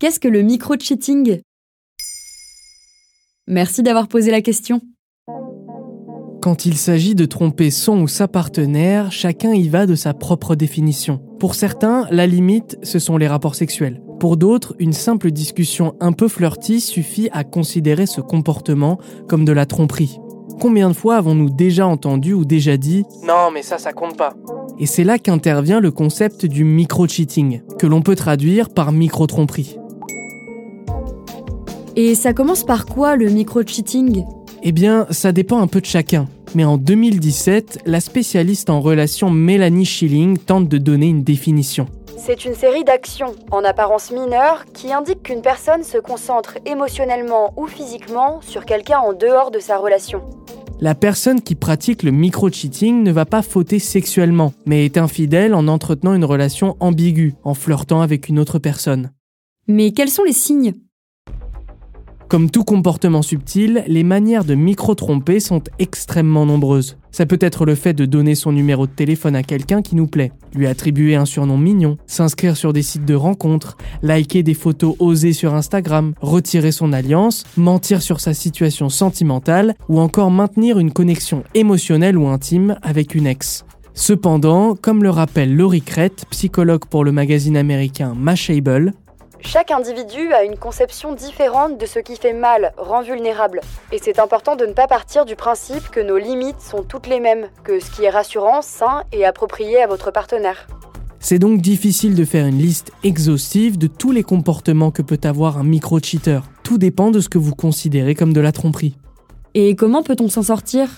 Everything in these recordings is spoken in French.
Qu'est-ce que le micro-cheating? Merci d'avoir posé la question. Quand il s'agit de tromper son ou sa partenaire, chacun y va de sa propre définition. Pour certains, la limite, ce sont les rapports sexuels. Pour d'autres, une simple discussion un peu flirty suffit à considérer ce comportement comme de la tromperie. Combien de fois avons-nous déjà entendu ou déjà dit ⁇ Non mais ça ça compte pas ⁇ Et c'est là qu'intervient le concept du micro-cheating, que l'on peut traduire par micro-tromperie. Et ça commence par quoi le micro-cheating? Eh bien, ça dépend un peu de chacun. Mais en 2017, la spécialiste en relations Mélanie Schilling tente de donner une définition. C'est une série d'actions, en apparence mineures, qui indiquent qu'une personne se concentre émotionnellement ou physiquement sur quelqu'un en dehors de sa relation. La personne qui pratique le micro-cheating ne va pas fauter sexuellement, mais est infidèle en entretenant une relation ambiguë, en flirtant avec une autre personne. Mais quels sont les signes? Comme tout comportement subtil, les manières de micro-tromper sont extrêmement nombreuses. Ça peut être le fait de donner son numéro de téléphone à quelqu'un qui nous plaît, lui attribuer un surnom mignon, s'inscrire sur des sites de rencontres, liker des photos osées sur Instagram, retirer son alliance, mentir sur sa situation sentimentale ou encore maintenir une connexion émotionnelle ou intime avec une ex. Cependant, comme le rappelle Laurie Crête, psychologue pour le magazine américain Mashable, Chaque individu a une conception différente de ce qui fait mal, rend vulnérable. Et c'est important de ne pas partir du principe que nos limites sont toutes les mêmes, que ce qui est rassurant, sain et approprié à votre partenaire. C'est donc difficile de faire une liste exhaustive de tous les comportements que peut avoir un micro-cheater. Tout dépend de ce que vous considérez comme de la tromperie. Et comment peut-on s'en sortir?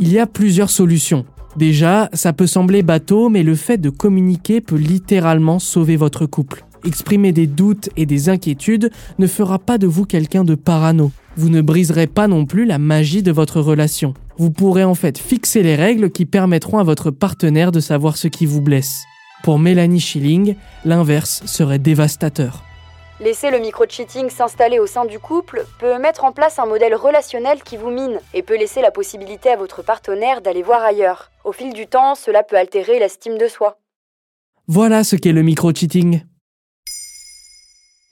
Il y a plusieurs solutions. Déjà, ça peut sembler bateau, mais le fait de communiquer peut littéralement sauver votre couple. Exprimer des doutes et des inquiétudes ne fera pas de vous quelqu'un de parano. Vous ne briserez pas non plus la magie de votre relation. Vous pourrez en fait fixer les règles qui permettront à votre partenaire de savoir ce qui vous blesse. Pour Mélanie Schilling, l'inverse serait dévastateur. Laisser le micro-cheating s'installer au sein du couple peut mettre en place un modèle relationnel qui vous mine et peut laisser la possibilité à votre partenaire d'aller voir ailleurs. Au fil du temps, cela peut altérer l'estime de soi. Voilà ce qu'est le micro-cheating.